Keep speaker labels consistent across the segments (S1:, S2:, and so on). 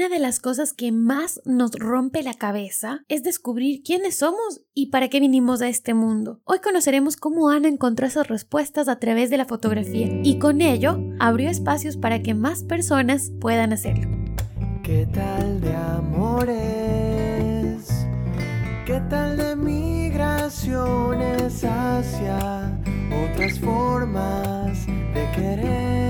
S1: una de las cosas que más nos rompe la cabeza es descubrir quiénes somos y para qué vinimos a este mundo. Hoy conoceremos cómo Ana encontró esas respuestas a través de la fotografía y con ello abrió espacios para que más personas puedan hacerlo.
S2: ¿Qué tal de amores? ¿Qué tal de migraciones hacia otras formas de querer?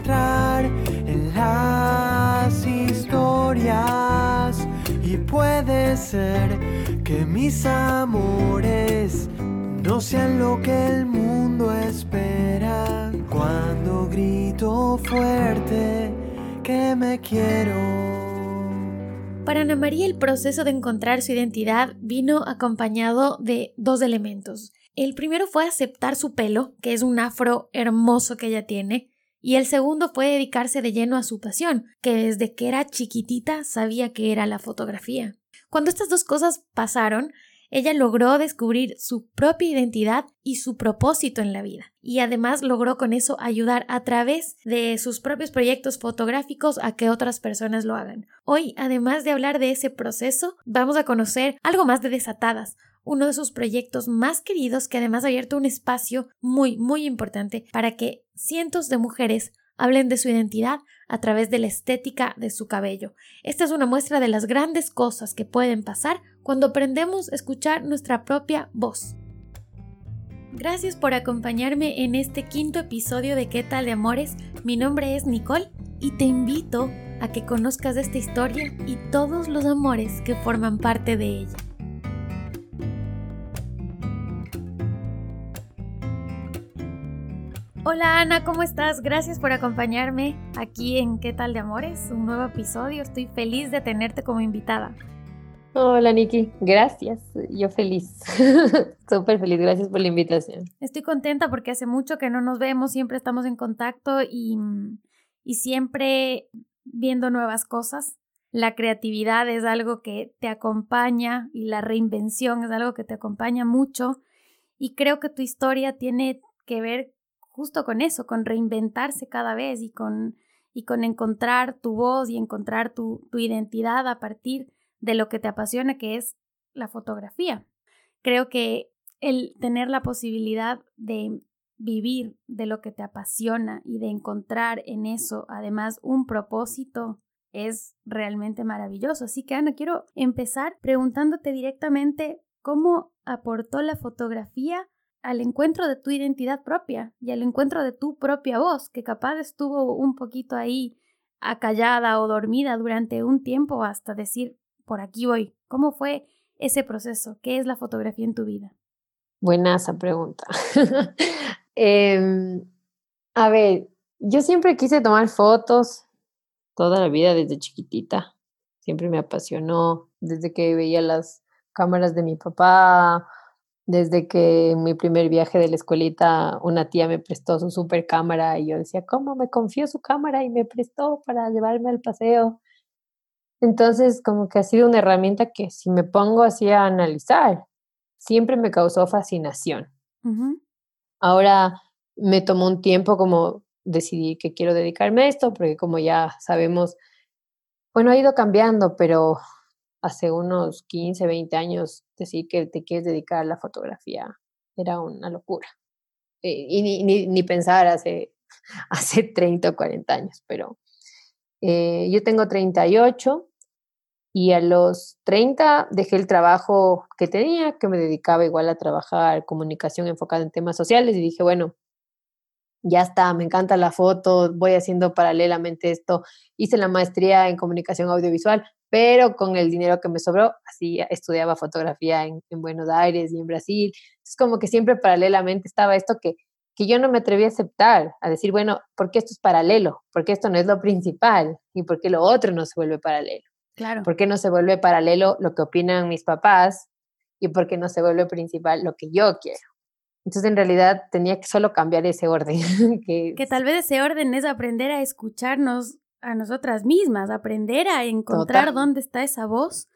S2: que mis amores no sean lo que el mundo espera. Cuando grito fuerte que me quiero.
S1: Para Ana María el proceso de encontrar su identidad vino acompañado de dos elementos. El primero fue aceptar su pelo, que es un afro hermoso que ella tiene, y el segundo fue dedicarse de lleno a su pasión, que desde que era chiquitita sabía que era la fotografía. Cuando estas dos cosas pasaron, ella logró descubrir su propia identidad y su propósito en la vida. Y además logró con eso ayudar a través de sus propios proyectos fotográficos a que otras personas lo hagan. Hoy, además de hablar de ese proceso, vamos a conocer algo más de Desatadas, uno de sus proyectos más queridos que además ha abierto un espacio muy, muy importante para que cientos de mujeres hablen de su identidad a través de la estética de su cabello. Esta es una muestra de las grandes cosas que pueden pasar cuando aprendemos a escuchar nuestra propia voz. Gracias por acompañarme en este quinto episodio de ¿Qué tal de amores? Mi nombre es Nicole y te invito a que conozcas esta historia y todos los amores que forman parte de ella. Hola Ana, ¿cómo estás? Gracias por acompañarme aquí en ¿Qué tal de Amores? Un nuevo episodio. Estoy feliz de tenerte como invitada.
S3: Hola Niki, gracias. Yo feliz. Súper feliz, gracias por la invitación.
S1: Estoy contenta porque hace mucho que no nos vemos, siempre estamos en contacto y, y siempre viendo nuevas cosas. La creatividad es algo que te acompaña y la reinvención es algo que te acompaña mucho. Y creo que tu historia tiene que ver justo con eso, con reinventarse cada vez y con, y con encontrar tu voz y encontrar tu, tu identidad a partir de lo que te apasiona, que es la fotografía. Creo que el tener la posibilidad de vivir de lo que te apasiona y de encontrar en eso además un propósito es realmente maravilloso. Así que Ana, quiero empezar preguntándote directamente cómo aportó la fotografía al encuentro de tu identidad propia y al encuentro de tu propia voz, que capaz estuvo un poquito ahí acallada o dormida durante un tiempo hasta decir, por aquí voy. ¿Cómo fue ese proceso? ¿Qué es la fotografía en tu vida?
S3: Buena esa pregunta. Em, a ver, yo siempre quise tomar fotos toda la vida desde chiquitita. Siempre me apasionó desde que veía las cámaras de mi papá desde que en mi primer viaje de la escuelita una tía me prestó su super cámara y yo decía, ¿cómo me confió su cámara y me prestó para llevarme al paseo? Entonces, como que ha sido una herramienta que si me pongo así a analizar, siempre me causó fascinación. Ahora me tomó un tiempo como decidir que quiero dedicarme a esto, porque como ya sabemos, bueno, ha ido cambiando, pero hace unos 15, 20 años decir que te quieres dedicar a la fotografía era una locura. Eh, y ni, pensar hace, hace 30 o 40 años, pero eh, yo tengo 38 y a los 30 dejé el trabajo que tenía, que me dedicaba igual a trabajar comunicación enfocada en temas sociales y dije, bueno, ya está, me encanta la foto, voy haciendo paralelamente esto. Hice la maestría en comunicación audiovisual, pero con el dinero que me sobró, así estudiaba fotografía en, Buenos Aires y en Brasil. Es como que siempre paralelamente estaba esto que que yo no me atreví a aceptar, a decir, bueno, ¿por qué esto es paralelo? ¿Por qué esto no es lo principal? ¿Y por qué lo otro no se vuelve paralelo?
S1: Claro.
S3: ¿Por qué no se vuelve paralelo lo que opinan mis papás? ¿Y por qué no se vuelve principal lo que yo quiero? Entonces, en realidad, tenía que solo cambiar ese orden. que,
S1: que tal vez ese orden es aprender a escucharnos a nosotras mismas, aprender a encontrar dónde está esa voz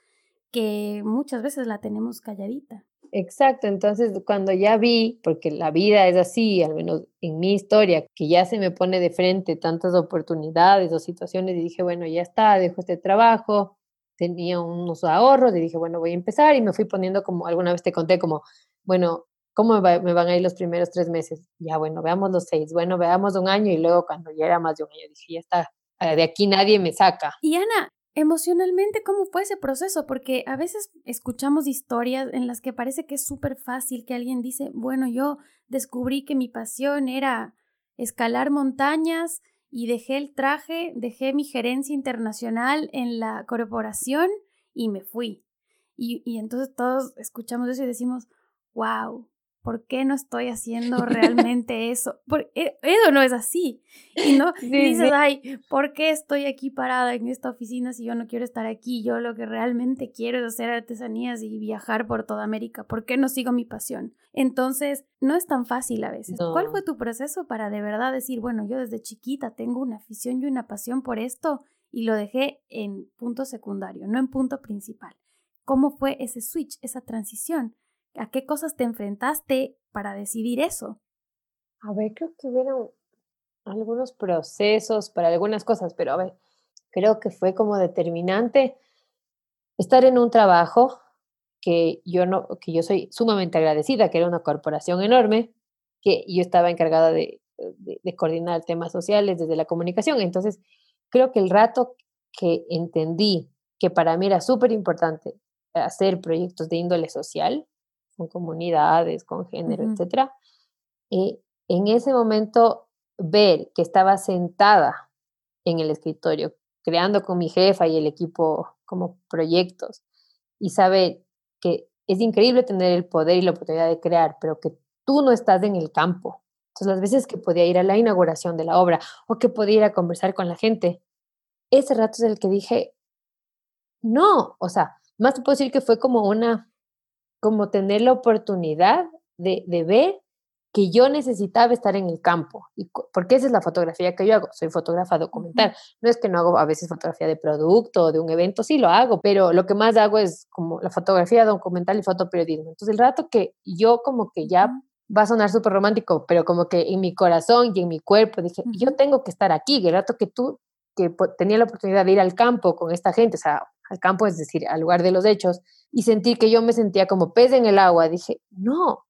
S1: que muchas veces la tenemos calladita.
S3: Exacto, entonces cuando ya vi, porque la vida es así, al menos en mi historia, que ya se me pone de frente tantas oportunidades o situaciones y dije, bueno, ya está, dejo este trabajo, tenía unos ahorros y dije, bueno, voy a empezar y me fui poniendo como, alguna vez te conté como, bueno, ¿cómo me, me van a ir los primeros tres meses? Ya, bueno, veamos los seis, bueno, veamos un año y luego cuando ya era más de un año dije, ya está, de aquí nadie me saca.
S1: Y Ana, Emocionalmente, ¿cómo fue ese proceso? Porque a veces escuchamos historias en las que parece que es súper fácil que alguien dice, bueno, yo descubrí que mi pasión era escalar montañas y dejé el traje, dejé mi gerencia internacional en la corporación y me fui. Y, y entonces todos escuchamos eso y decimos, wow, ¿por qué no estoy haciendo realmente eso? Porque eso no es así. Y, no, dices, ay, ¿por qué estoy aquí parada en esta oficina si yo no quiero estar aquí? Yo lo que realmente quiero es hacer artesanías y viajar por toda América. ¿Por qué no sigo mi pasión? Entonces, no es tan fácil a veces. ¿Cuál fue tu proceso para de verdad decir, bueno, yo desde chiquita tengo una afición y una pasión por esto y lo dejé en punto secundario, no en punto principal? ¿Cómo fue ese switch, esa transición? ¿A qué cosas te enfrentaste para decidir eso?
S3: A ver, creo que hubieron algunos procesos para algunas cosas, pero a ver, creo que fue como determinante estar en un trabajo que yo no, que yo soy sumamente agradecida, que era una corporación enorme, que yo estaba encargada de, de, de coordinar temas sociales desde la comunicación. Entonces, creo que el rato que entendí que para mí era súper importante hacer proyectos de índole social, con comunidades, con género, etcétera, y en ese momento ver que estaba sentada en el escritorio, creando con mi jefa y el equipo como proyectos, y saber que es increíble tener el poder y la oportunidad de crear, pero que tú no estás en el campo. Entonces, las veces que podía ir a la inauguración de la obra o que podía ir a conversar con la gente, ese rato es el que dije, no, o sea, más te puedo decir que fue como una como tener la oportunidad de, de ver que yo necesitaba estar en el campo, y, porque esa es la fotografía que yo hago, soy fotógrafa documental, no es que no hago a veces fotografía de producto o de un evento, sí lo hago, pero lo que más hago es como la fotografía documental y fotoperiodismo. Entonces el rato que yo como que ya va a sonar súper romántico, pero como que en mi corazón y en mi cuerpo dije, yo tengo que estar aquí, el rato que tú, que tenía la oportunidad de ir al campo con esta gente, o sea, al campo, es decir, al lugar de los hechos, y sentir que yo me sentía como pez en el agua, dije, no,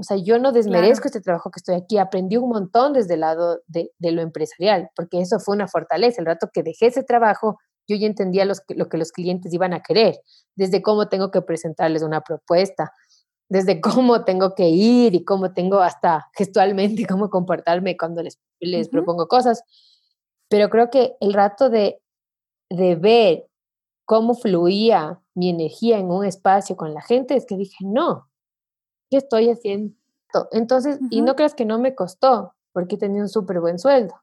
S3: o sea, yo no desmerezco este trabajo que estoy aquí, aprendí un montón desde el lado de, lo empresarial, porque eso fue una fortaleza. El rato que dejé ese trabajo, yo ya entendía los, lo que los clientes iban a querer, desde cómo tengo que presentarles una propuesta, desde cómo tengo que ir y cómo tengo hasta gestualmente cómo comportarme cuando les, les propongo cosas. Pero creo que el rato de, de ver cómo fluía mi energía en un espacio con la gente, es que dije, no, ¿qué estoy haciendo? Entonces, y no creas que no me costó, porque tenía un súper buen sueldo.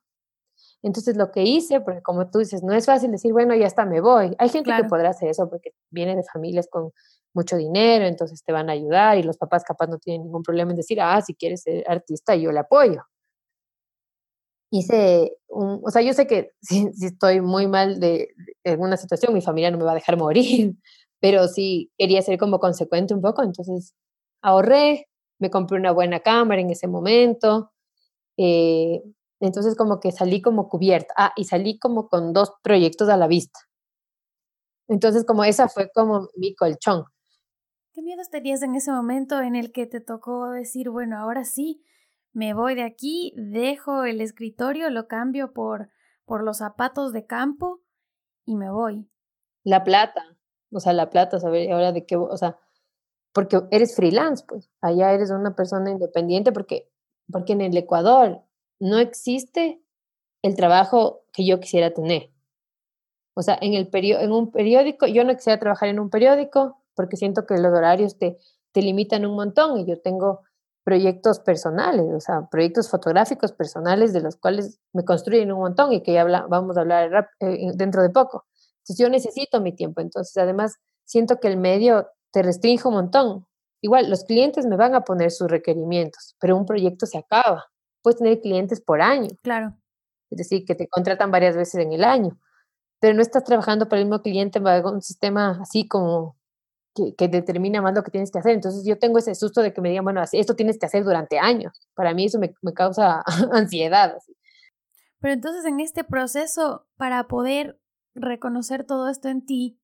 S3: Entonces, lo que hice, porque como tú dices, no es fácil decir, bueno, ya está, me voy. Hay gente que podrá hacer eso porque viene de familias con mucho dinero, entonces te van a ayudar y los papás capaz no tienen ningún problema en decir, ah, si quieres ser artista, yo le apoyo hice un, o sea, yo sé que si, estoy muy mal de, alguna situación, mi familia no me va a dejar morir, pero sí quería ser como consecuente un poco, entonces ahorré, me compré una buena cámara en ese momento, eh, entonces como que salí como cubierta, ah, y salí como con dos proyectos a la vista. Entonces como esa fue como mi colchón.
S1: ¿Qué miedos tenías en ese momento en el que te tocó decir, bueno, ahora sí, me voy de aquí, dejo el escritorio, lo cambio por, por los zapatos de campo y me voy.
S3: La plata, o sea, la plata, saber ahora de qué, o sea, porque eres freelance, pues, allá eres una persona independiente porque, porque en el Ecuador no existe el trabajo que yo quisiera tener. O sea, en, el en un periódico, yo no quisiera trabajar en un periódico porque siento que los horarios te, te limitan un montón y yo tengo proyectos personales, o sea, proyectos fotográficos personales de los cuales me construyen un montón y que ya vamos a hablar eh, dentro de poco. Entonces yo necesito mi tiempo, entonces además siento que el medio te restringe un montón. Igual, los clientes me van a poner sus requerimientos, pero un proyecto se acaba. Puedes tener clientes por año.
S1: Claro.
S3: Es decir, que te contratan varias veces en el año, pero no estás trabajando para el mismo cliente en un sistema así como que, determina más lo que tienes que hacer. Entonces yo tengo ese susto de que me digan, bueno, esto tienes que hacer durante años. Para mí eso me, causa ansiedad.
S1: Pero entonces en este proceso, para poder reconocer todo esto en ti,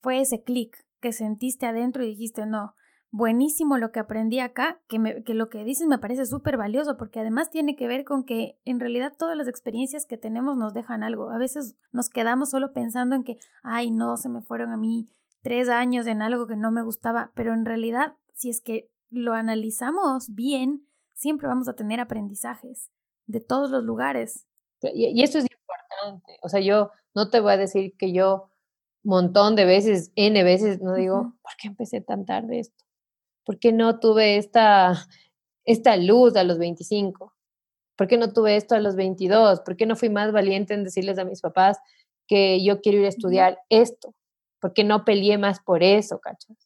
S1: fue ese clic que sentiste adentro y dijiste, no, buenísimo lo que aprendí acá, que, me, que lo que dices me parece súper valioso, porque además tiene que ver con que en realidad todas las experiencias que tenemos nos dejan algo. A veces nos quedamos solo pensando en que, ay, no, se me fueron a mí tres años en algo que no me gustaba, pero en realidad, si es que lo analizamos bien, siempre vamos a tener aprendizajes de todos los lugares.
S3: Y, eso es importante. O sea, yo no te voy a decir que yo montón de veces, N veces, no digo, ¿por qué empecé tan tarde esto? ¿Por qué no tuve esta, esta luz a los 25? ¿Por qué no tuve esto a los 22? ¿Por qué no fui más valiente en decirles a mis papás que yo quiero ir a estudiar esto? Porque no peleé más por eso, ¿cachas?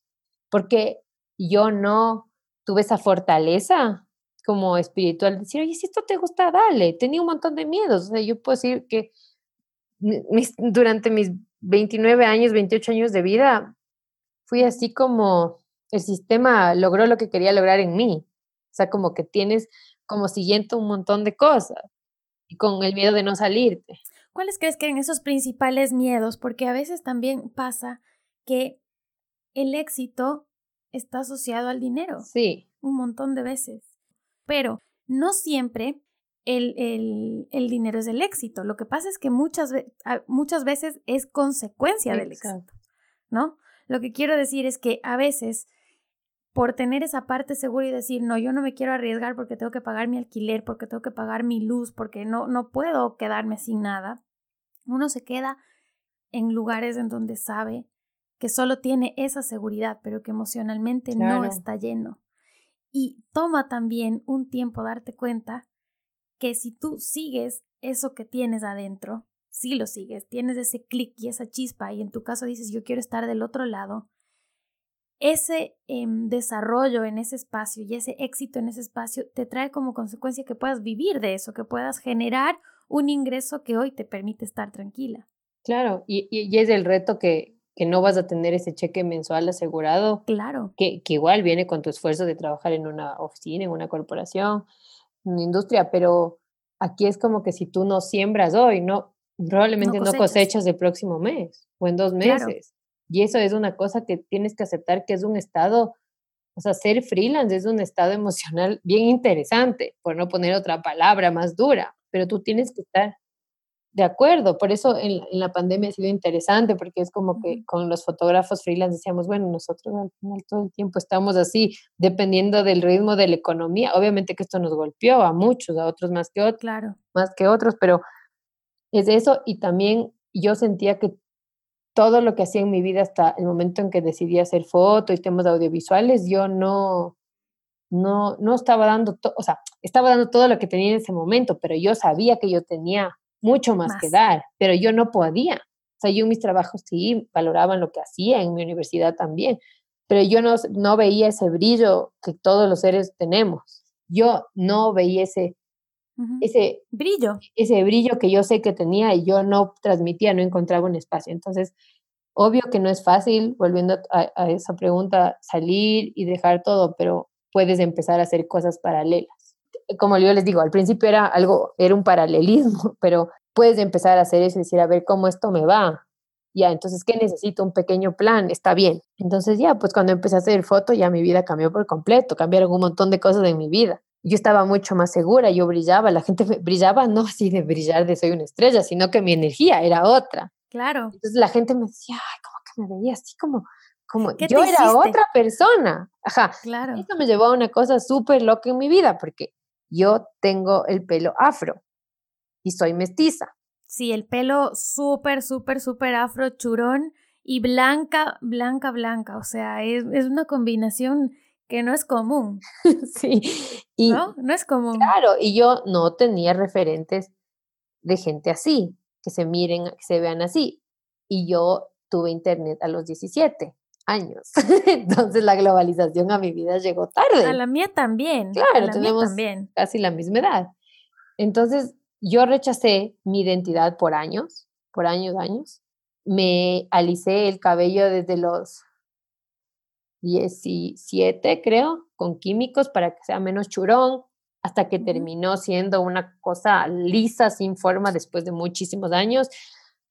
S3: Porque yo no tuve esa fortaleza como espiritual, decir, oye, si esto te gusta, dale, tenía un montón de miedos, o sea, yo puedo decir que durante mis 29 años, 28 años de vida, fui así como el sistema logró lo que quería lograr en mí, o sea, como que tienes como siguiente un montón de cosas y con el miedo de no salirte.
S1: ¿Cuáles crees que eran esos principales miedos? Porque a veces también pasa que el éxito está asociado al dinero.
S3: Sí.
S1: Un montón de veces. Pero no siempre el, el, dinero es el éxito. Lo que pasa es que muchas, muchas veces es consecuencia del éxito, ¿no? Lo que quiero decir es que a veces por tener esa parte segura y decir, no, yo no me quiero arriesgar porque tengo que pagar mi alquiler, porque tengo que pagar mi luz, porque no, no puedo quedarme sin nada, uno se queda en lugares en donde sabe que solo tiene esa seguridad, pero que emocionalmente no está lleno. Y toma también un tiempo darte cuenta que si tú sigues eso que tienes adentro, si lo sigues, tienes ese clic y esa chispa y en tu caso dices yo quiero estar del otro lado, ese em, desarrollo en ese espacio y ese éxito en ese espacio te trae como consecuencia que puedas vivir de eso, que puedas generar un ingreso que hoy te permite estar tranquila.
S3: Claro, y, y, es el reto que, que, no vas a tener ese cheque mensual asegurado.
S1: Claro.
S3: Que, que igual viene con tu esfuerzo de trabajar en una oficina, en una corporación, en una industria, pero aquí es como que si tú no siembras hoy, no, probablemente no cosechas, el próximo mes o en dos meses. Y eso es una cosa que tienes que aceptar que es un estado, o sea, ser freelance es un estado emocional bien interesante, por no poner otra palabra más dura, pero tú tienes que estar de acuerdo. Por eso en, la pandemia ha sido interesante, porque es como que con los fotógrafos freelance decíamos, bueno, nosotros al final todo el tiempo estamos así, dependiendo del ritmo de la economía. Obviamente que esto nos golpeó a muchos, a otros más que otros,
S1: claro.
S3: más que otros, pero es eso. Y también yo sentía que todo lo que hacía en mi vida hasta el momento en que decidí hacer fotos y temas audiovisuales, yo no, no, no estaba dando, o sea, estaba dando todo lo que tenía en ese momento, pero yo sabía que yo tenía mucho más, que dar, pero yo no podía. O sea, yo mis trabajos sí valoraban lo que hacía en mi universidad también, pero yo no, no veía ese brillo que todos los seres tenemos. Yo no veía ese, ese
S1: brillo.
S3: Ese brillo que yo sé que tenía y yo no transmitía, no encontraba un espacio. Entonces, obvio que no es fácil, volviendo a, esa pregunta, salir y dejar todo, pero puedes empezar a hacer cosas paralelas. Como yo les digo, al principio era algo, era un paralelismo, pero puedes empezar a hacer eso y decir, a ver cómo esto me va. Ya, entonces, ¿qué necesito? Un pequeño plan, está bien. Entonces, ya, pues cuando empecé a hacer foto, ya mi vida cambió por completo, cambiaron un montón de cosas en mi vida yo estaba mucho más segura, yo brillaba, la gente brillaba no así de brillar de soy una estrella, sino que mi energía era otra.
S1: Claro.
S3: Entonces la gente me decía, ay, como que me veía así como, como yo era otra persona. Ajá.
S1: Claro.
S3: Eso me llevó a una cosa súper loca en mi vida, porque yo tengo el pelo afro y soy mestiza.
S1: Sí, el pelo súper, súper, súper afro, churón y blanca, blanca, blanca. O sea, es, es una combinación que no es común.
S3: sí. Y,
S1: ¿No? No es común.
S3: Claro, y yo no tenía referentes de gente así, que se miren, que se vean así. Y yo tuve internet a los 17 años. Entonces la globalización a mi vida llegó tarde.
S1: A la mía también.
S3: Claro,
S1: la
S3: tenemos
S1: también.
S3: casi la misma edad. Entonces yo rechacé mi identidad por años, por años, años. Me alicé el cabello desde los 17, creo, con químicos para que sea menos churón, hasta que terminó siendo una cosa lisa, sin forma, después de muchísimos años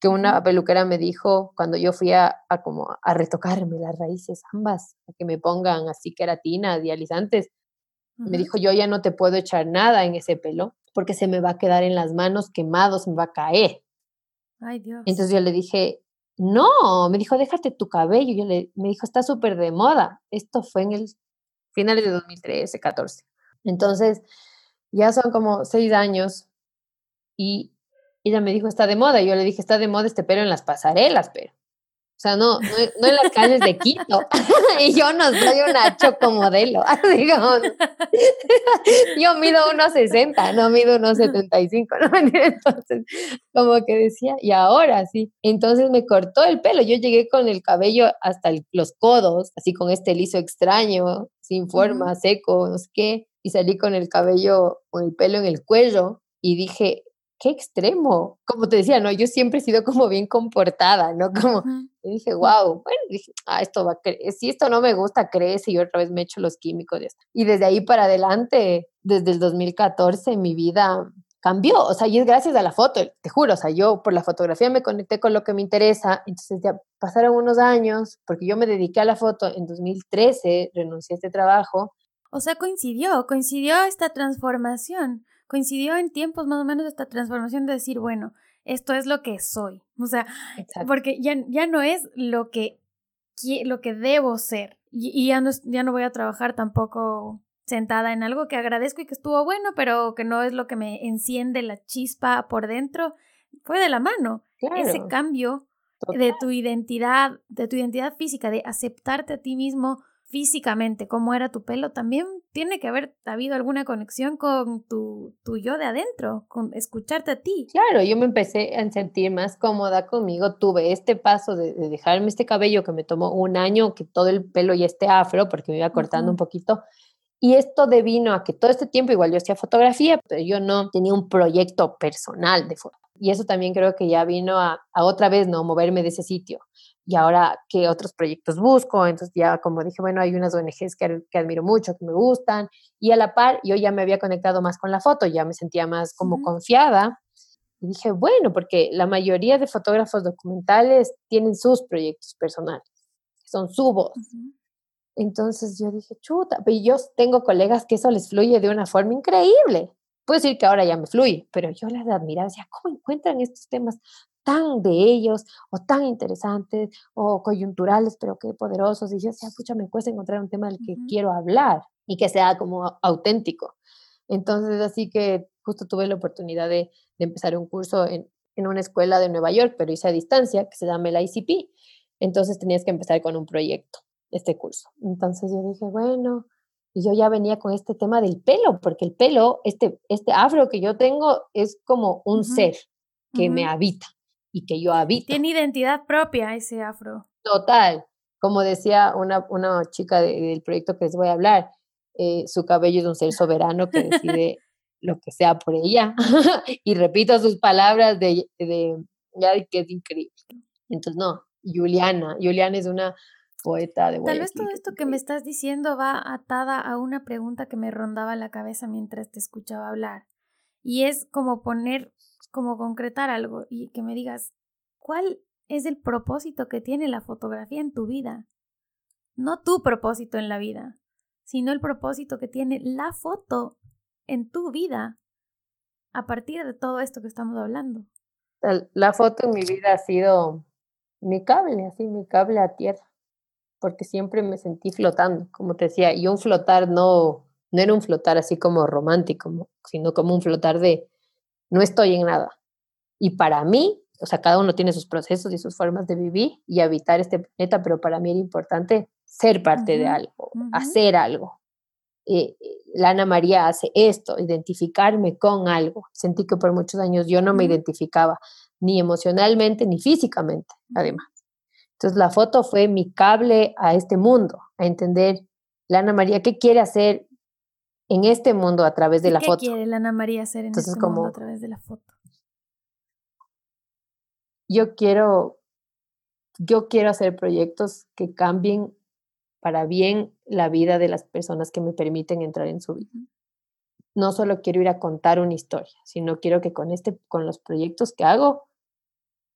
S3: que una peluquera me dijo cuando yo fui a, como a retocarme las raíces ambas, a que me pongan así queratina, dializantes, me dijo, yo ya no te puedo echar nada en ese pelo porque se me va a quedar en las manos quemado, se me va a caer.
S1: Ay, Dios.
S3: Entonces yo le dije, no, me dijo, déjate tu cabello. Yo le, me dijo, está súper de moda. Esto fue en el finales de 2013, 14. Entonces, ya son como seis años y ella me dijo, está de moda. Yo le dije, está de moda este pelo en las pasarelas, pero. O sea, no, no, en las calles de Quito. y yo no soy una chocomodelo. Digamos. yo mido unos 60, no mido unos 75. ¿no? Entonces, como que decía, y ahora sí. Entonces me cortó el pelo. Yo llegué con el cabello hasta los codos, así con este liso extraño, sin forma, seco, no sé qué. Y salí con el cabello, con el pelo en el cuello. Y dije, qué extremo. Como te decía, ¿no? Yo siempre he sido como bien comportada, ¿no? Como, y dije, wow, bueno, dije, ah, esto va a si esto no me gusta, crece y otra vez me echo los químicos. Y desde ahí para adelante, desde el 2014, mi vida cambió, o sea, y es gracias a la foto, te juro, o sea, yo por la fotografía me conecté con lo que me interesa, entonces ya pasaron unos años, porque yo me dediqué a la foto en 2013, renuncié a este trabajo.
S1: O sea, coincidió, coincidió esta transformación coincidió en tiempos más o menos esta transformación de decir, bueno, esto es lo que soy. O sea, porque ya, ya no es lo que, lo que debo ser. Y, ya, no, ya no voy a trabajar tampoco sentada en algo que agradezco y que estuvo bueno, pero que no es lo que me enciende la chispa por dentro. Fue de la mano. Ese cambio de tu identidad, de tu identidad física, de aceptarte a ti mismo físicamente, cómo era tu pelo, también tiene que haber habido alguna conexión con tu, tu yo de adentro, con escucharte a ti.
S3: Claro, yo me empecé a sentir más cómoda conmigo, tuve este paso de, dejarme este cabello que me tomó un año, que todo el pelo ya esté afro, porque me iba cortando un poquito. Y esto devino a que todo este tiempo igual yo hacía fotografía, pero yo no tenía un proyecto personal de foto. Y eso también creo que ya vino a, a otra vez, ¿no? Moverme de ese sitio y ahora qué otros proyectos busco. Entonces ya como dije, bueno, hay unas ONGs que, que, admiro mucho, que me gustan. Y a la par, yo ya me había conectado más con la foto, ya me sentía más como confiada. Y dije, bueno, porque la mayoría de fotógrafos documentales tienen sus proyectos personales, son su voz. Entonces yo dije, chuta, pero yo tengo colegas que eso les fluye de una forma increíble. Puedo decir que ahora ya me fluye, pero yo las admiraba, decía, ¿cómo encuentran estos temas tan de ellos o tan interesantes o coyunturales, pero qué poderosos. Y yo decía, pucha, me cuesta encontrar un tema del que quiero hablar y que sea como auténtico. Entonces, así que justo tuve la oportunidad de, de empezar un curso en, en, una escuela de Nueva York, pero hice a distancia, que se llama el ICP. Entonces tenías que empezar con un proyecto, este curso. Entonces yo dije, bueno, y yo ya venía con este tema del pelo, porque el pelo, este, este afro que yo tengo, es como un ser que me habita y que yo habito.
S1: Tiene identidad propia ese afro.
S3: Total. Como decía una, una chica del proyecto que les voy a hablar, eh, su cabello es un ser soberano que decide lo que sea por ella. y repito sus palabras de, de, que es increíble. Entonces, no, Juliana, Juliana es una poeta de
S1: Tal vez todo esto que me estás diciendo va atada a una pregunta que me rondaba la cabeza mientras te escuchaba hablar. Y es como poner como concretar algo y que me digas, ¿cuál es el propósito que tiene la fotografía en tu vida? No tu propósito en la vida, sino el propósito que tiene la foto en tu vida a partir de todo esto que estamos hablando.
S3: La foto en mi vida ha sido mi cable, así, mi cable a tierra, porque siempre me sentí flotando, como te decía, y un flotar no, no era un flotar así como romántico, sino como un flotar de, no estoy en nada. Y para mí, o sea, cada uno tiene sus procesos y sus formas de vivir y habitar este planeta, pero para mí era importante ser parte de algo, hacer algo. Eh, la Ana María hace esto, identificarme con algo. Sentí que por muchos años yo no me identificaba ni emocionalmente ni físicamente, además. Entonces la foto fue mi cable a este mundo, a entender la Ana María qué quiere hacer en este mundo a través de la foto.
S1: ¿Qué quiere la Ana María hacer en este mundo a través de la foto?
S3: Yo quiero, yo quiero hacer proyectos que cambien para bien la vida de las personas que me permiten entrar en su vida. No solo quiero ir a contar una historia, sino quiero que con este, con los proyectos que hago,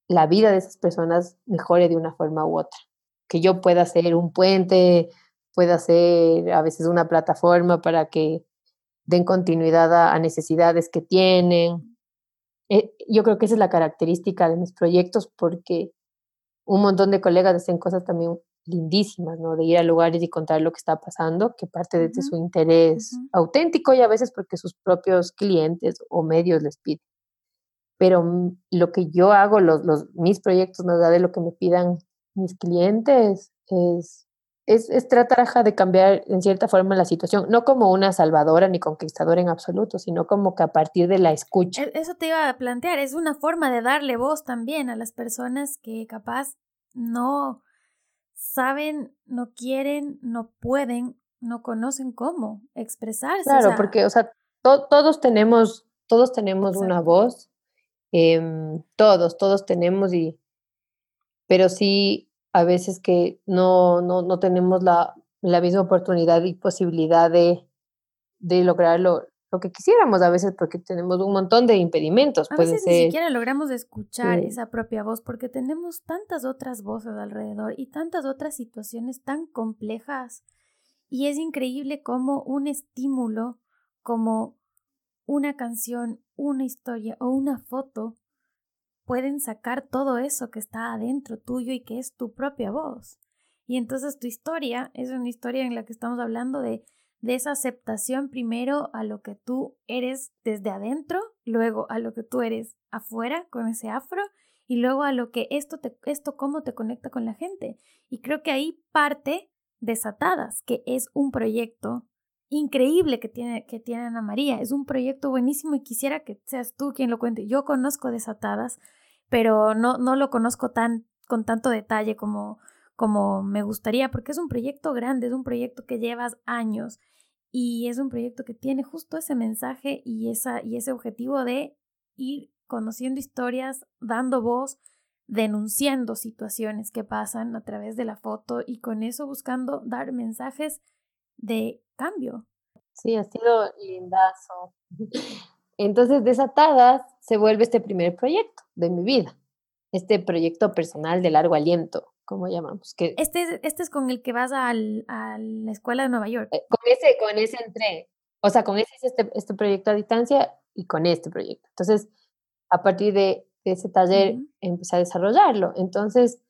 S3: la vida de esas personas mejore de una forma u otra. Que yo pueda ser un puente, pueda ser a veces una plataforma para que den continuidad a, necesidades que tienen. Eh, yo creo que esa es la característica de mis proyectos porque un montón de colegas hacen cosas también lindísimas, ¿no? De ir a lugares y contar lo que está pasando, que parte desde su interés auténtico y a veces porque sus propios clientes o medios les piden. Pero mm, lo que yo hago, los, los, mis proyectos, allá de lo que me pidan mis clientes, es, es, es tratar de cambiar en cierta forma la situación, no como una salvadora ni conquistadora en absoluto, sino como que a partir de la escucha.
S1: E, eso te iba a plantear, es una forma de darle voz también a las personas que capaz no saben, no quieren, no pueden, no conocen cómo expresarse.
S3: Claro, porque, o sea, todos tenemos, todos tenemos una voz, em, todos, todos tenemos y, pero sí, a veces que no, no, no tenemos la, la misma oportunidad y posibilidad de, de lograrlo, lo que quisiéramos a veces porque tenemos un montón de impedimentos.
S1: A veces ni siquiera logramos escuchar esa propia voz porque tenemos tantas otras voces alrededor y tantas otras situaciones tan complejas. Y es increíble cómo un estímulo, como una canción, una historia o una foto, pueden sacar todo eso que está adentro tuyo y que es tu propia voz. Y entonces tu historia es una historia en la que estamos hablando de de esa aceptación primero a lo que tú eres desde adentro, luego a lo que tú eres afuera con ese afro y luego a lo que esto, te, esto cómo te conecta con la gente. Y creo que ahí parte Desatadas, que es un proyecto increíble que tiene, que tiene Ana María. Es un proyecto buenísimo y quisiera que seas tú quien lo cuente. Yo conozco Desatadas, pero no, no lo conozco tan, con tanto detalle como, como me gustaría, porque es un proyecto grande, es un proyecto que llevas años y es un proyecto que tiene justo ese mensaje y, esa, y ese objetivo de ir conociendo historias, dando voz, denunciando situaciones que pasan a través de la foto y con eso buscando dar mensajes de cambio.
S3: Sí, ha sido lindazo. Entonces, Desatadas se vuelve este primer proyecto de mi vida, este proyecto personal de largo aliento, ¿cómo llamamos? Que,
S1: este, este es con el que vas al, a la escuela de Nueva York.
S3: Eh, con ese, con ese entré. O sea, con ese este, este proyecto a distancia y con este proyecto. Entonces, a partir de, ese taller empecé a desarrollarlo. Entonces,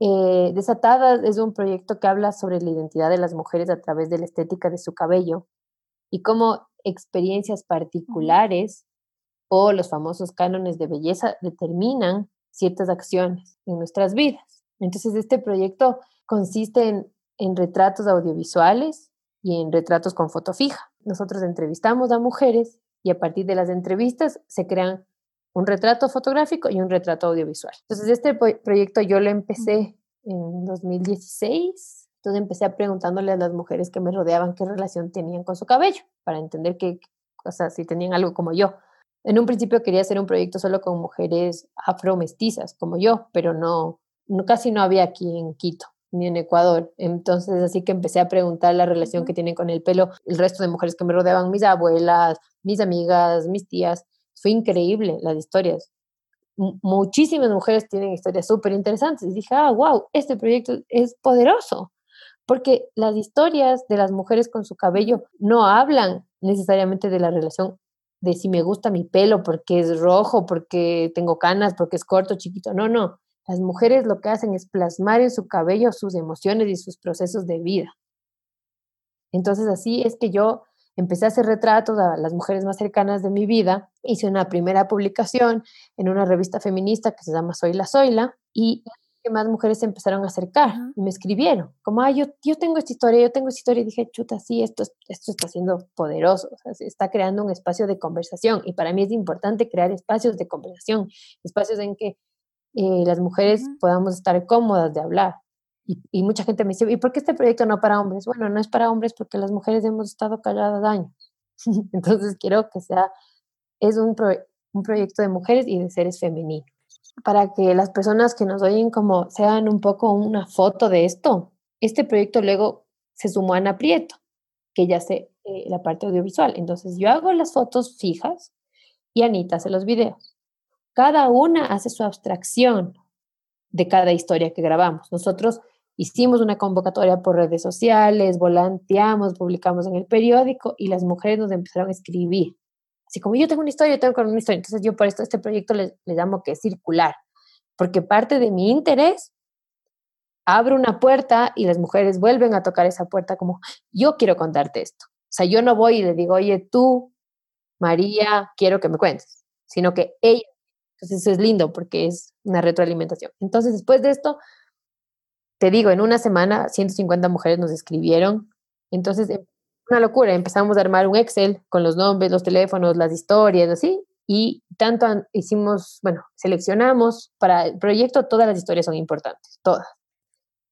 S3: eh, Desatadas es un proyecto que habla sobre la identidad de las mujeres a través de la estética de su cabello y cómo experiencias particulares o los famosos cánones de belleza determinan ciertas acciones en nuestras vidas. Entonces, este proyecto consiste en, retratos audiovisuales y en retratos con foto fija. Nosotros entrevistamos a mujeres y a partir de las entrevistas se crean un retrato fotográfico y un retrato audiovisual. Entonces, este proyecto yo lo empecé en 2016. Entonces empecé a preguntándole a las mujeres que me rodeaban qué relación tenían con su cabello, para entender qué, o sea, si tenían algo como yo. En un principio quería hacer un proyecto solo con mujeres afro-mestizas como yo, pero no, casi no había aquí en Quito ni en Ecuador. Entonces, así que empecé a preguntar la relación que tienen con el pelo el resto de mujeres que me rodeaban, mis abuelas, mis amigas, mis tías. Fue increíble las historias. muchísimas mujeres tienen historias súper interesantes. Y dije, ah, wow, este proyecto es poderoso. Porque las historias de las mujeres con su cabello no hablan necesariamente de la relación de si me gusta mi pelo porque es rojo, porque tengo canas, porque es corto, chiquito. No, no las mujeres lo que hacen es plasmar en su cabello sus emociones y sus procesos de vida. Entonces así es que yo empecé a hacer retratos a las mujeres más cercanas de mi vida. Hice una primera publicación en una revista feminista que se llama Soy la Soyla y que más mujeres se empezaron a acercar y me escribieron, como, ah, yo, yo tengo esta historia, yo tengo esta historia, y dije, chuta, sí, esto, esto está siendo poderoso, o sea, se está creando un espacio de conversación, y para mí es importante crear espacios de conversación, espacios en que eh, las mujeres podamos estar cómodas de hablar. Y, y, mucha gente me dice, ¿y por qué este proyecto no para hombres? Bueno, no es para hombres porque las mujeres hemos estado calladas años. Entonces quiero que sea, es un, un proyecto de mujeres y de seres femeninos para que las personas que nos oyen como sean un poco una foto de esto. Este proyecto luego se sumó a Ana Prieto, que ya hace eh, la parte audiovisual. Entonces yo hago las fotos fijas y Anita hace los videos. Cada una hace su abstracción de cada historia que grabamos. Nosotros hicimos una convocatoria por redes sociales, volanteamos, publicamos en el periódico y las mujeres nos empezaron a escribir Así como yo tengo una historia, yo tengo una historia. Entonces yo por esto este proyecto le, le llamo que es circular, porque parte de mi interés abre una puerta y las mujeres vuelven a tocar esa puerta como, yo quiero contarte esto. O sea, yo no voy y le digo, oye, tú, María, quiero que me cuentes, sino que ella. Entonces eso es lindo porque es una retroalimentación. Entonces después de esto, te digo, en una semana 150 mujeres nos escribieron. Entonces una locura. Empezamos a armar un Excel con los nombres, los teléfonos, las historias, así. Y tanto hicimos, bueno, seleccionamos para el proyecto, todas las historias son importantes, todas.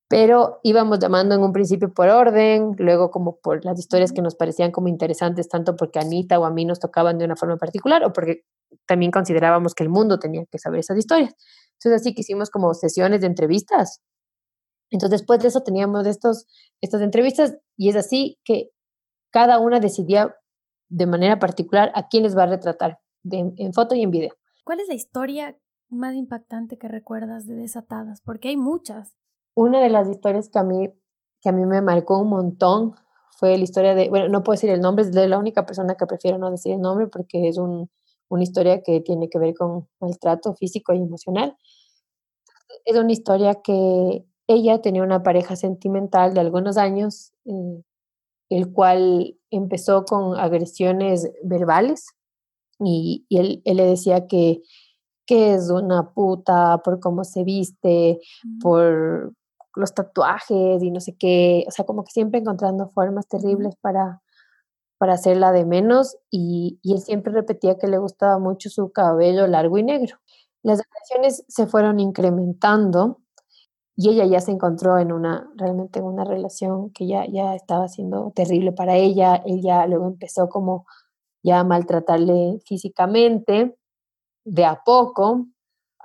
S3: Pero íbamos llamando en un principio por orden, luego como por las historias que nos parecían como interesantes, tanto porque Anita o a mí nos tocaban de una forma particular o porque también considerábamos que el mundo tenía que saber esas historias. Entonces así que hicimos como sesiones de entrevistas. Entonces después de eso teníamos estos, estas entrevistas y es así que cada una decidía de manera particular a quiénes va a retratar en foto y en video.
S1: ¿Cuál es la historia más impactante que recuerdas de Desatadas? Porque hay muchas.
S3: Una de las historias que a mí, que a mí me marcó un montón fue la historia de, bueno, no puedo decir el nombre, es de la única persona que prefiero no decir el nombre porque es un, una historia que tiene que ver con maltrato físico y emocional. Es una historia que ella tenía una pareja sentimental de algunos años, eh, el cual empezó con agresiones verbales y, él, le decía que, que, es una puta por cómo se viste, por los tatuajes y no sé qué, o sea, como que siempre encontrando formas terribles para, para hacerla de menos y, y él siempre repetía que le gustaba mucho su cabello largo y negro. Las agresiones se fueron incrementando y ella ya se encontró en una, realmente en una relación que ya, ya estaba siendo terrible para ella, ella luego empezó como ya a maltratarle físicamente, de a poco,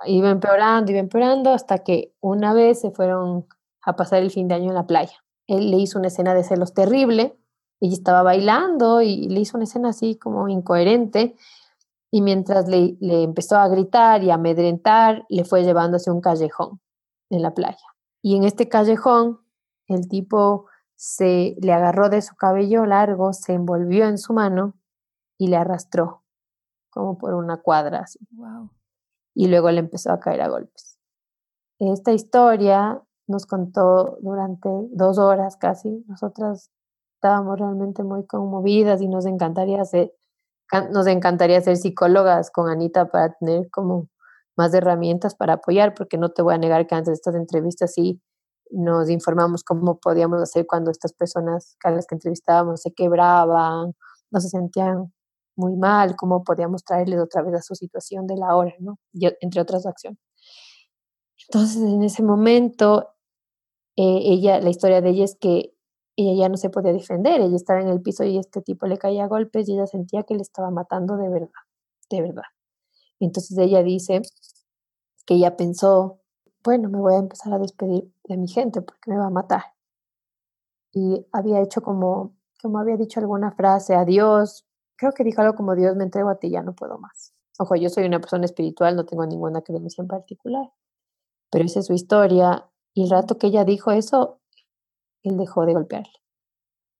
S3: iba empeorando, iba empeorando, hasta que una vez se fueron a pasar el fin de año en la playa. Él le hizo una escena de celos terrible, ella estaba bailando y le hizo una escena así como incoherente, y mientras le, le empezó a gritar y a amedrentar, le fue llevando hacia un callejón en la playa. Y en este callejón, el tipo se le agarró de su cabello largo, se envolvió en su mano y le arrastró como por una cuadra así. Y luego le empezó a caer a golpes. Esta historia nos contó durante dos horas casi. Nosotras estábamos realmente muy conmovidas y nos encantaría ser, nos encantaría ser psicólogas con Anita para tener como más herramientas para apoyar, porque no te voy a negar que antes de estas entrevistas sí nos informamos cómo podíamos hacer cuando estas personas a las que entrevistábamos se quebraban, no se sentían muy mal, cómo podíamos traerles otra vez a su situación de la hora, ¿no? Entre otras acciones. Entonces, en ese momento, eh, ella, la historia de ella es que ella ya no se podía defender, ella estaba en el piso y este tipo le caía a golpes y ella sentía que le estaba matando de verdad, de verdad. Entonces ella dice que ella pensó, bueno, me voy a empezar a despedir de mi gente porque me va a matar. Y había hecho como, como había dicho alguna frase, adiós, creo que dijo algo como Dios me entrego a ti, ya no puedo más. Ojo, yo soy una persona espiritual, no tengo ninguna creencia en particular, pero esa es su historia. Y el rato que ella dijo eso, él dejó de golpearle.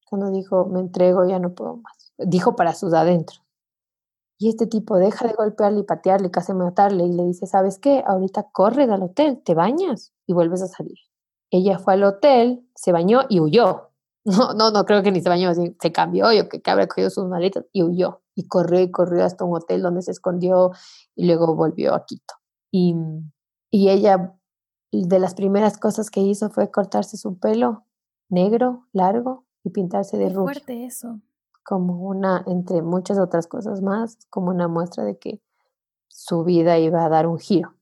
S3: Cuando dijo, me entrego, ya no puedo más. Dijo para sus adentros. Y este tipo deja de golpearle y patearle y casi matarle y le dice, ¿sabes qué? Ahorita corres al hotel, te bañas y vuelves a salir. Ella fue al hotel, se bañó y huyó. No, no, no creo que ni se bañó, así, se cambió, yo que, que habrá cogido sus maletas y huyó. Y corrió y corrió hasta un hotel donde se escondió y luego volvió a Quito. Y, y ella, de las primeras cosas que hizo fue cortarse su pelo negro, largo y pintarse de
S1: Qué
S3: rubio.
S1: fuerte eso.
S3: Como una, entre muchas otras cosas más, como una muestra de que su vida iba a dar un giro.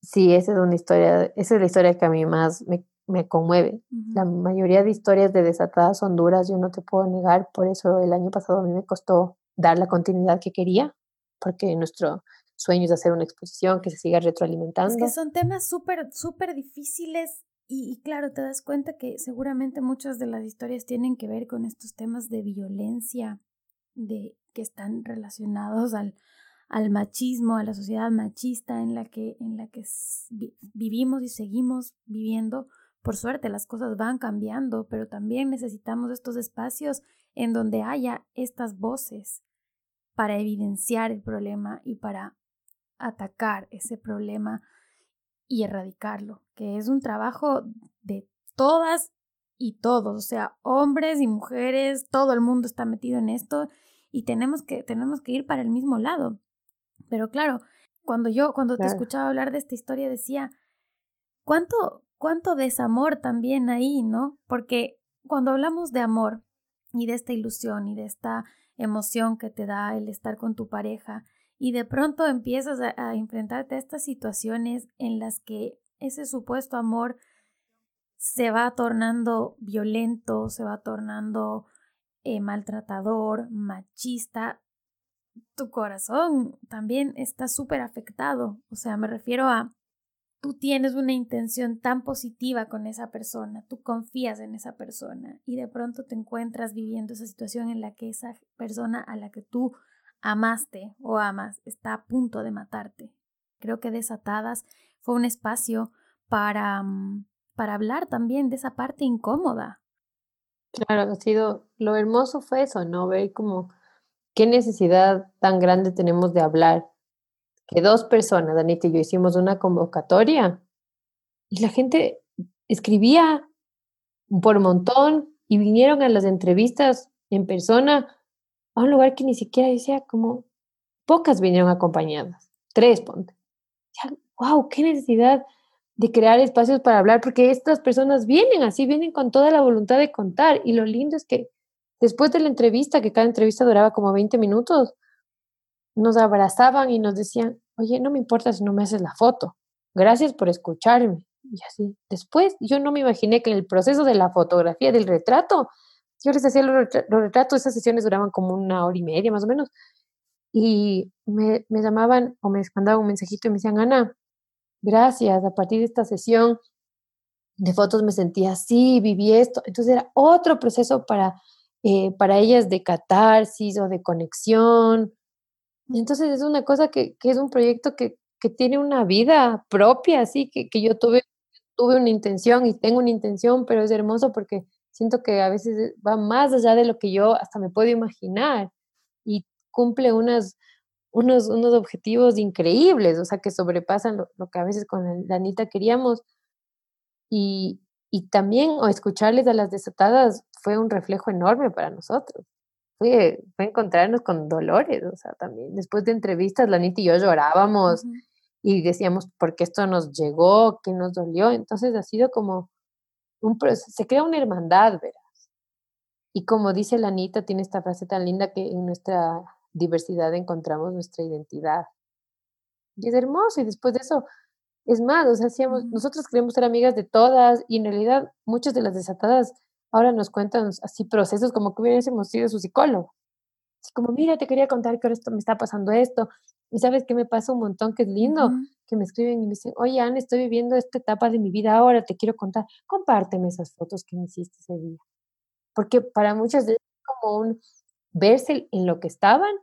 S3: Sí, esa es una historia, esa es la historia que a mí más me, me conmueve. La mayoría de historias de desatadas son duras, yo no te puedo negar, por eso el año pasado a mí me costó dar la continuidad que quería, porque nuestro sueño es hacer una exposición que se siga
S1: Es
S3: retroalimentando.
S1: que son temas súper, súper difíciles y, y claro, te das cuenta que seguramente muchas de las historias tienen que ver con estos temas de violencia, de que están relacionados al, al machismo, a la sociedad machista en la que, en la que vivimos y seguimos viviendo. Por suerte las cosas van cambiando, pero también necesitamos estos espacios en donde haya estas voces para evidenciar el problema y para atacar ese problema y erradicarlo, que es un trabajo de todas y todos, o sea, hombres y mujeres, todo el mundo está metido en esto y tenemos que, tenemos que ir para el mismo lado. Pero claro, cuando yo, cuando te escuchaba hablar de esta historia, decía, ¿cuánto, cuánto desamor también ahí, ¿no? Porque cuando hablamos de amor y de esta ilusión y de esta emoción que te da el estar con tu pareja, y de pronto empiezas a, enfrentarte a estas situaciones en las que ese supuesto amor se va tornando violento, se va tornando eh, maltratador, machista, tu corazón también está súper afectado. O sea, me refiero a, tú tienes una intención tan positiva con esa persona, tú confías en esa persona y de pronto te encuentras viviendo esa situación en la que esa persona a la que tú amaste o amas está a punto de matarte. Creo que Desatadas fue un espacio para, mm, para hablar también de esa parte incómoda.
S3: Claro, ha sido, lo hermoso fue eso, ¿no? Ver como qué necesidad tan grande tenemos de hablar. Que dos personas, Anita y yo, hicimos una convocatoria y la gente escribía por montón y vinieron a las entrevistas en persona a un lugar que ni siquiera decía como pocas vinieron acompañadas, tres, ponte. Wow, qué necesidad de crear espacios para hablar, porque estas personas vienen así, vienen con toda la voluntad de contar. Y lo lindo es que después de la entrevista, que cada entrevista duraba como 20 minutos, nos abrazaban y nos decían, oye, no me importa si no me haces la foto, gracias por escucharme. Y así, después yo no me imaginé que en el proceso de la fotografía, del retrato, yo les hacía los, retra los retratos, esas sesiones duraban como una hora y media más o menos, y me, me llamaban o me mandaban un mensajito y me decían, Ana, gracias, a partir de esta sesión de fotos me sentía así, viví esto. Entonces era otro proceso para, eh, para ellas de catarsis o de conexión. Entonces es una cosa que, que es un proyecto que, que tiene una vida propia, así que, que yo tuve, tuve una intención y tengo una intención, pero es hermoso porque siento que a veces va más allá de lo que yo hasta me puedo imaginar y cumple unas, unos, unos objetivos increíbles, o sea, que sobrepasan lo, lo que a veces con la Anita queríamos. Y, y también o escucharles a las desatadas fue un reflejo enorme para nosotros. Fue, fue encontrarnos con dolores, o sea, también después de entrevistas, la Anita y yo llorábamos y decíamos, ¿por qué esto nos llegó? ¿Qué nos dolió? Entonces ha sido como un proceso, se crea una hermandad, verás. Y como dice la Anita, tiene esta frase tan linda que en nuestra diversidad encontramos nuestra identidad. Y es hermoso, y después de eso, es más, o sea, hacíamos, nosotros queríamos ser amigas de todas, y en realidad muchas de las desatadas ahora nos cuentan así procesos como que hubiésemos sido su psicólogo. Así como, mira, te quería contar que ahora esto me está pasando esto, y sabes qué me pasa un montón, que es lindo,
S1: Ujú.
S3: que me escriben y me dicen, oye, Ana, estoy viviendo esta etapa de mi vida ahora, te quiero contar, compárteme esas fotos que me hiciste ese día. Porque para muchas de ellas es como un verse en lo que estaban,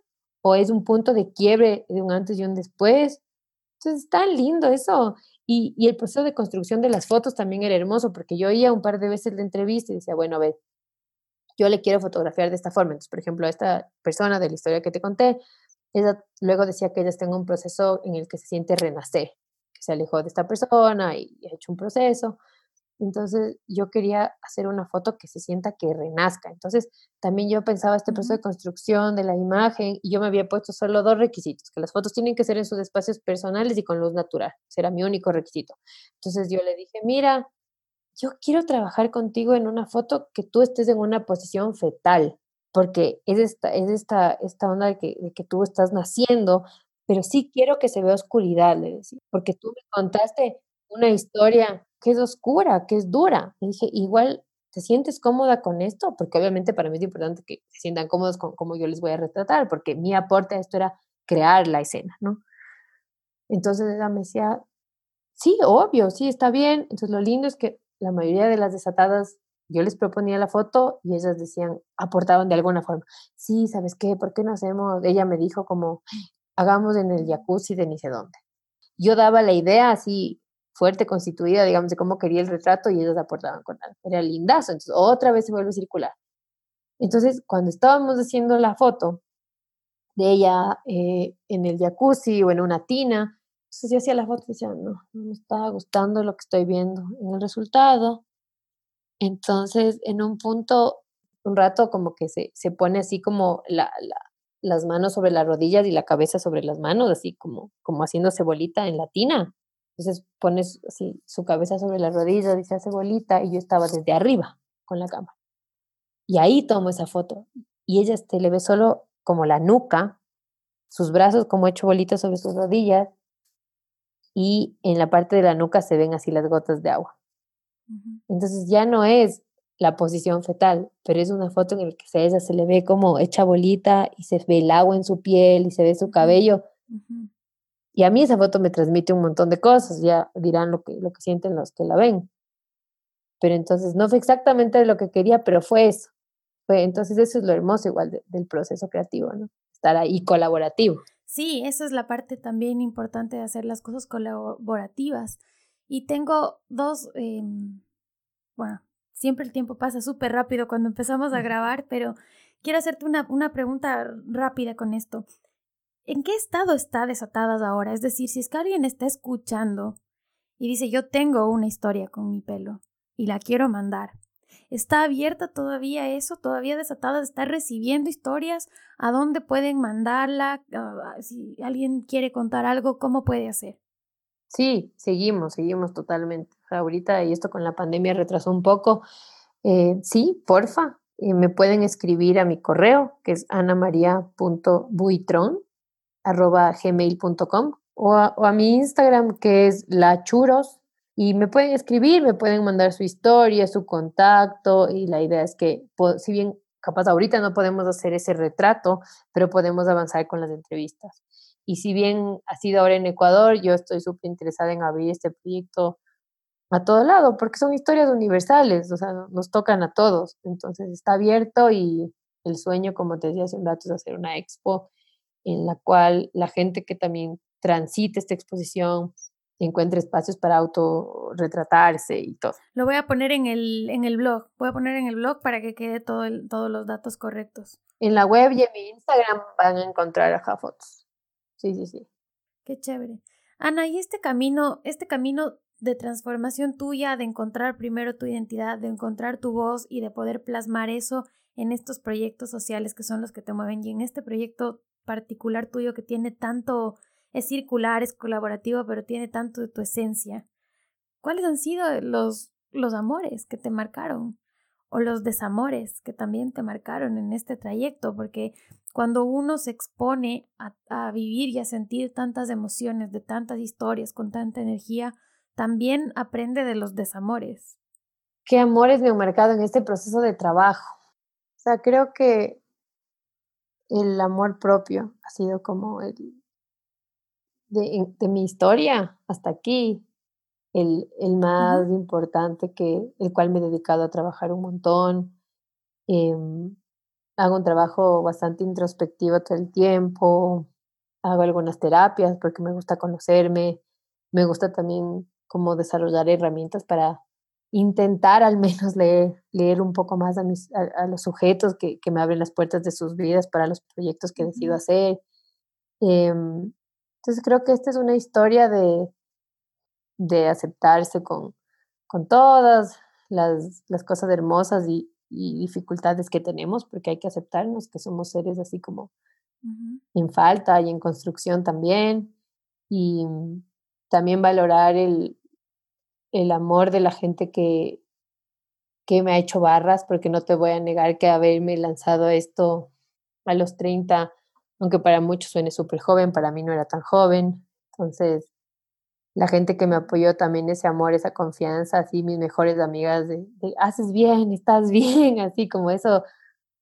S3: o es un punto de quiebre de un antes y un después. Entonces, es tan lindo eso. Y, y el proceso de construcción de las fotos también era hermoso, porque yo oía un par de veces la entrevista y decía, bueno, a ver, yo le quiero fotografiar de esta forma. Entonces, por ejemplo, a esta persona de la historia que te conté, ella luego decía que ella está en un proceso en el que se siente renacer, que se alejó de esta persona y ha hecho un proceso. Entonces yo quería hacer una foto que se sienta que renazca. Entonces también yo pensaba este proceso de construcción de la imagen y yo me había puesto solo dos requisitos, que las fotos tienen que ser en sus espacios personales y con luz natural. Ese era mi único requisito. Entonces yo le dije, mira, yo quiero trabajar contigo en una foto que tú estés en una posición fetal, porque es esta, es esta, esta onda de que, de que tú estás naciendo, pero sí quiero que se vea oscuridad, le decía, porque tú me contaste una historia que es oscura, que es dura. Y dije, igual, ¿te sientes cómoda con esto? Porque obviamente para mí es importante que se sientan cómodos con cómo yo les voy a retratar, porque mi aporte a esto era crear la escena, ¿no? Entonces ella me decía, sí, obvio, sí, está bien. Entonces lo lindo es que la mayoría de las desatadas, yo les proponía la foto y ellas decían, aportaban de alguna forma, sí, ¿sabes qué? ¿Por qué no hacemos? Ella me dijo como, hagamos en el jacuzzi de ni sé dónde. Yo daba la idea así fuerte, constituida, digamos, de cómo quería el retrato y ellos aportaban con algo. Era lindazo, entonces otra vez se vuelve circular. Entonces, cuando estábamos haciendo la foto de ella eh, en el jacuzzi o en una tina, entonces yo hacía la foto y decía, no, no me está gustando lo que estoy viendo en el resultado. Entonces, en un punto, un rato como que se, se pone así como la, la, las manos sobre las rodillas y la cabeza sobre las manos, así como, como haciéndose bolita en la tina. Entonces pones así su cabeza sobre las rodillas y se hace bolita y yo estaba desde arriba con la cámara. Y ahí tomo esa foto y ella este, le ve solo como la nuca, sus brazos como hecho bolitas sobre sus rodillas y en la parte de la nuca se ven así las gotas de agua. Entonces ya no es la posición fetal, pero es una foto en la que a ella se le ve como hecha bolita y se ve el agua en su piel y se ve su cabello. Y a mí esa foto me transmite un montón de cosas, ya dirán lo que, lo que sienten los que la ven. Pero entonces no fue exactamente lo que quería, pero fue eso. Fue, entonces eso es lo hermoso igual del proceso creativo, ¿no? Estar ahí colaborativo.
S1: Sí, esa es la parte también importante de hacer las cosas colaborativas. Y tengo dos, em, bueno, siempre el tiempo pasa súper rápido cuando empezamos a grabar, pero quiero hacerte una, una pregunta rápida con esto. ¿En qué estado está Desatadas ahora? Es decir, si es que alguien está escuchando y dice, yo tengo una historia con mi pelo y la quiero mandar. ¿Está abierta todavía eso? ¿Todavía Desatadas está recibiendo historias? ¿A dónde pueden mandarla? Ah, si alguien quiere contar algo, ¿cómo puede hacer?
S3: Sí, seguimos, seguimos totalmente. Ahorita, y esto con la pandemia retrasó un poco. Eh, sí, porfa, eh, me pueden escribir a mi correo, que es anamaria.buitron, arroba gmail.com, o, o a mi Instagram, que es lachuros, y me pueden escribir, me pueden mandar su historia, su contacto, y la idea es que, si bien capaz ahorita no podemos hacer ese retrato, pero podemos avanzar con las entrevistas. Y si bien ha sido ahora en Ecuador, yo estoy súper interesada en abrir este proyecto a todo lado, porque son historias universales, o sea, nos tocan a todos. Entonces está abierto y el sueño, como te decía hace un rato, es hacer una expo en la cual la gente que también transite esta exposición encuentre espacios para autorretratarse y todo.
S1: Lo voy a poner en el, en el blog, voy a poner en el blog para que quede todo todos los datos correctos.
S3: En la web y en mi Instagram van a encontrar a fotos. Sí, sí, sí.
S1: Qué chévere. Ana, y este camino, este camino de transformación tuya, de encontrar primero tu identidad, de encontrar tu voz y de poder plasmar eso en estos proyectos sociales que son los que te mueven y en este proyecto particular tuyo que tiene tanto, es circular, es colaborativo, pero tiene tanto de tu esencia. ¿Cuáles han sido los, los amores que te marcaron? O los desamores que también te marcaron en este trayecto, porque cuando uno se expone a, vivir y a sentir tantas emociones, de tantas historias, con tanta energía, también aprende de los desamores.
S3: ¿Qué amores me han marcado en este proceso de trabajo? O sea, creo que el amor propio ha sido como el de, mi historia hasta aquí, el, el más importante que el cual me he dedicado a trabajar un montón. Em, hago un trabajo bastante introspectivo todo el tiempo, hago algunas terapias porque me gusta conocerme, me gusta también como desarrollar herramientas para intentar al menos leer, leer un poco más a, mis, a, los sujetos que, que, me abren las puertas de sus vidas para los proyectos que decido hacer. Em, entonces creo que esta es una historia de, de aceptarse con, con todas las, las cosas hermosas y, y, dificultades que tenemos, porque hay que aceptarnos que somos seres así como en falta y en construcción también. Y también valorar el, el amor de la gente que, que me ha hecho barras, porque no te voy a negar que haberme lanzado esto a los 30, aunque para muchos suene súper joven, para mí no era tan joven. Entonces, la gente que me apoyó también ese amor, esa confianza, así mis mejores amigas de, haces bien, estás bien, así como eso,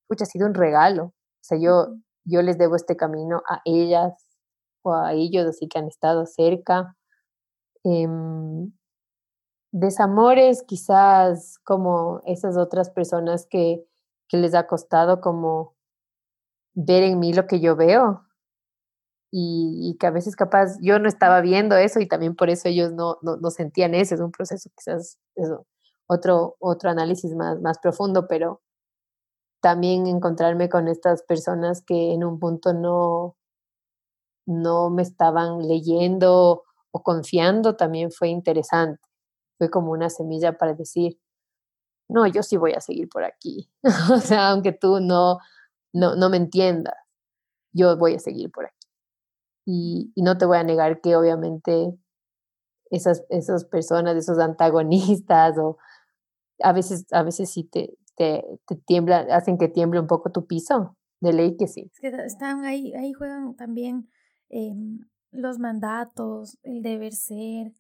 S3: pucha, ha sido un regalo. O sea, yo, yo les debo este camino a ellas o a ellos, así que han estado cerca. Em, desamores quizás como esas otras personas que, que les ha costado como ver en mí lo que yo veo, y, que a veces capaz yo no estaba viendo eso y también por eso ellos no, no, no sentían eso, es un proceso quizás otro, otro análisis más, más profundo, pero también encontrarme con estas personas que en un punto no, no me estaban leyendo o confiando también fue interesante. Fue como una semilla para decir, no, yo sí voy a seguir por aquí. o sea, aunque tú no, no, no me entiendas, yo voy a seguir por aquí. Y, no te voy a negar que obviamente esas, esas personas, esos antagonistas, o a veces, a veces sí te, te, te tiembla, hacen que tiemble un poco tu piso. De ley que sí.
S1: Es que están ahí, ahí juegan también em, los mandatos, el deber ser,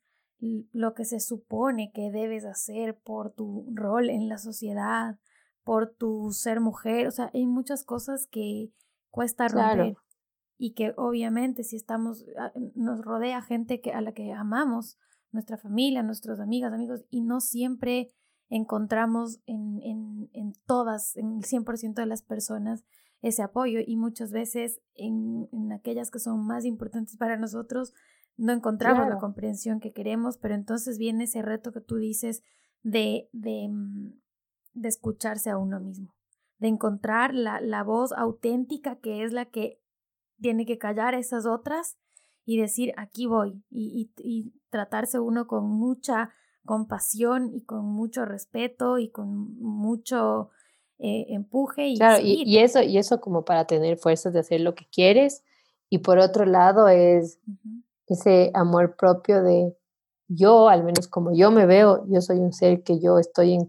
S1: lo que se supone que debes hacer por tu rol en la sociedad, por tu ser mujer. O sea, hay muchas cosas que cuesta romper y que obviamente si estamos, ah, nos rodea gente que, a la que amamos, nuestra familia, nuestras amigas, amigos, y no siempre encontramos en, en, en todas, en el 100% de las personas ese apoyo y muchas veces en, en, aquellas que son más importantes para nosotros no encontramos la comprensión que queremos, pero entonces viene ese reto que tú dices de, de, mm, de escucharse a uno mismo, de encontrar la, la voz auténtica que es la que tiene que callar esas otras y decir, aquí voy, y, y, tratarse uno con mucha compasión y con mucho respeto y con mucho eh, empuje. Y,
S3: claro, y, eso, y eso como para tener fuerzas de hacer lo que quieres. Y por otro lado es ese amor propio de yo, al menos como yo me veo, yo soy un ser que yo estoy en,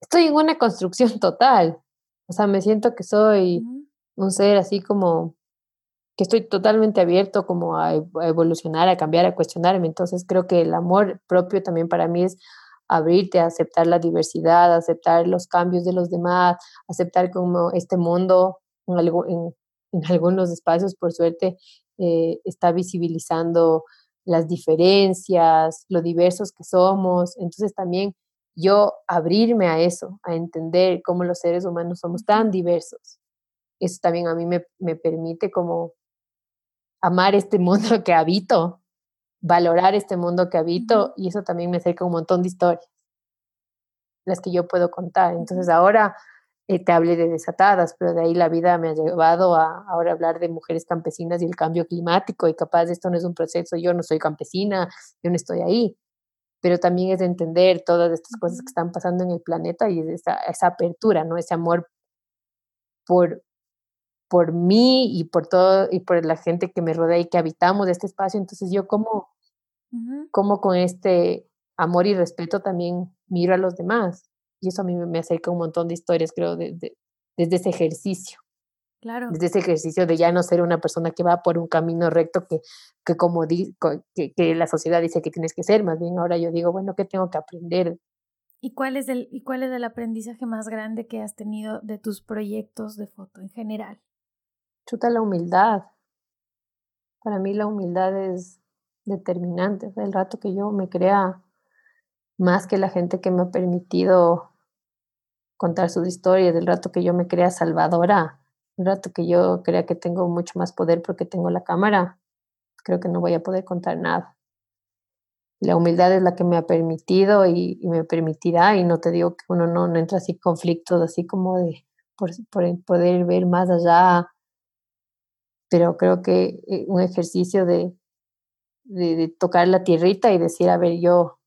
S3: estoy en una construcción total. O sea, me siento que soy un ser así como que estoy totalmente abierto como a, evolucionar, a cambiar, a cuestionarme. Entonces creo que el amor propio también para mí es abrirte a aceptar la diversidad, a aceptar los cambios de los demás, aceptar como este mundo en, en, algunos espacios, por suerte, eh, está visibilizando las diferencias, lo diversos que somos. Entonces también yo abrirme a eso, a entender cómo los seres humanos somos tan diversos eso también a mí me, me permite como amar este mundo que habito, valorar este mundo que habito y eso también me acerca un montón de historias, las que yo puedo contar. Entonces ahora eh, te hablé de desatadas, pero de ahí la vida me ha llevado a ahora hablar de mujeres campesinas y el cambio climático y capaz esto no es un proceso, yo no soy campesina, yo no estoy ahí, pero también es de entender todas estas cosas que están pasando en el planeta y esa, esa apertura, ¿no? Ese amor por, por mí y por todo y por la gente que me rodea y que habitamos este espacio. Entonces yo como, como con este amor y respeto también miro a los demás. Y eso a mí me acerca un montón de historias, creo, de, desde ese ejercicio.
S1: Claro.
S3: Desde ese ejercicio de ya no ser una persona que va por un camino recto que, que como di, que, que la sociedad dice que tienes que ser, más bien ahora yo digo, bueno, ¿qué tengo que aprender?
S1: ¿Y cuál, es el, ¿Y cuál es el aprendizaje más grande que has tenido de tus proyectos de foto en general?
S3: Chuta la humildad. Para mí la humildad es determinante. El rato que yo me crea más que la gente que me ha permitido contar sus historias, del rato que yo me crea salvadora, el rato que yo crea que tengo mucho más poder porque tengo la cámara, creo que no voy a poder contar nada. La humildad es la que me ha permitido y, me permitirá, y no te digo que uno no, no entra así conflictos, así como de por, por poder ver más allá pero creo que eh, un ejercicio de, de, tocar la tierrita y decir, a ver, yo,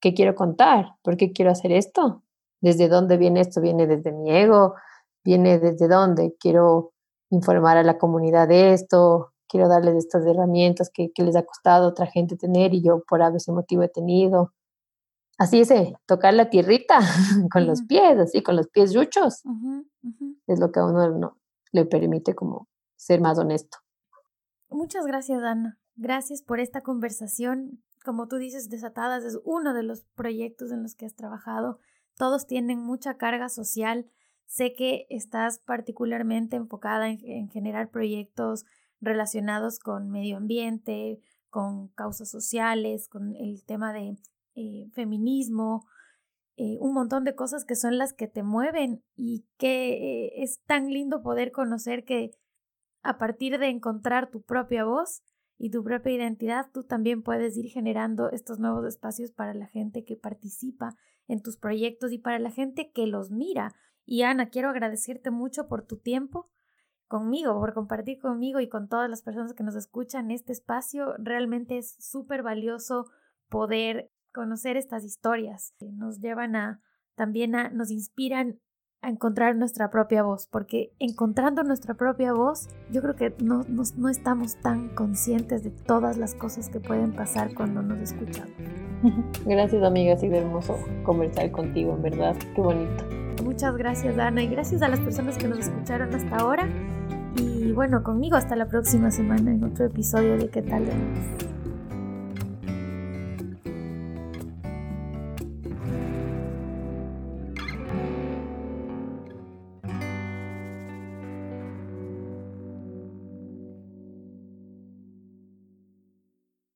S3: ¿qué quiero contar? ¿Por qué quiero hacer esto? ¿Desde dónde viene esto? ¿Viene desde mi ego? ¿Viene desde dónde? Quiero informar a la comunidad de esto, quiero darles estas herramientas que, les ha costado a otra gente tener y yo por ese motivo he tenido. Así es, eh, tocar la tierrita con los pies, así, con los pies yuchos. Es lo que a uno no, le permite como ser más honesto.
S1: Muchas gracias, Ana. Gracias por esta conversación. Como tú dices, Desatadas es uno de los proyectos en los que has trabajado. Todos tienen mucha carga social. Sé que estás particularmente enfocada en, generar proyectos relacionados con medio ambiente, con causas sociales, con el tema de eh, feminismo, eh, un montón de cosas que son las que te mueven y que eh, es tan lindo poder conocer que a partir de encontrar tu propia voz y tu propia identidad, tú también puedes ir generando estos nuevos espacios para la gente que participa en tus proyectos y para la gente que los mira. Y Ana, quiero agradecerte mucho por tu tiempo conmigo, por compartir conmigo y con todas las personas que nos escuchan este espacio. Realmente es súper valioso poder conocer estas historias que nos llevan a también a nos inspiran a encontrar nuestra propia voz, porque encontrando nuestra propia voz, yo creo que no, no estamos tan conscientes de todas las cosas que pueden pasar cuando nos escuchamos.
S3: Gracias amiga, ha sido hermoso conversar contigo, en verdad, qué bonito.
S1: Muchas gracias Ana y gracias a las personas que nos escucharon hasta ahora y bueno, conmigo hasta la próxima semana en otro episodio de ¿Qué tal? De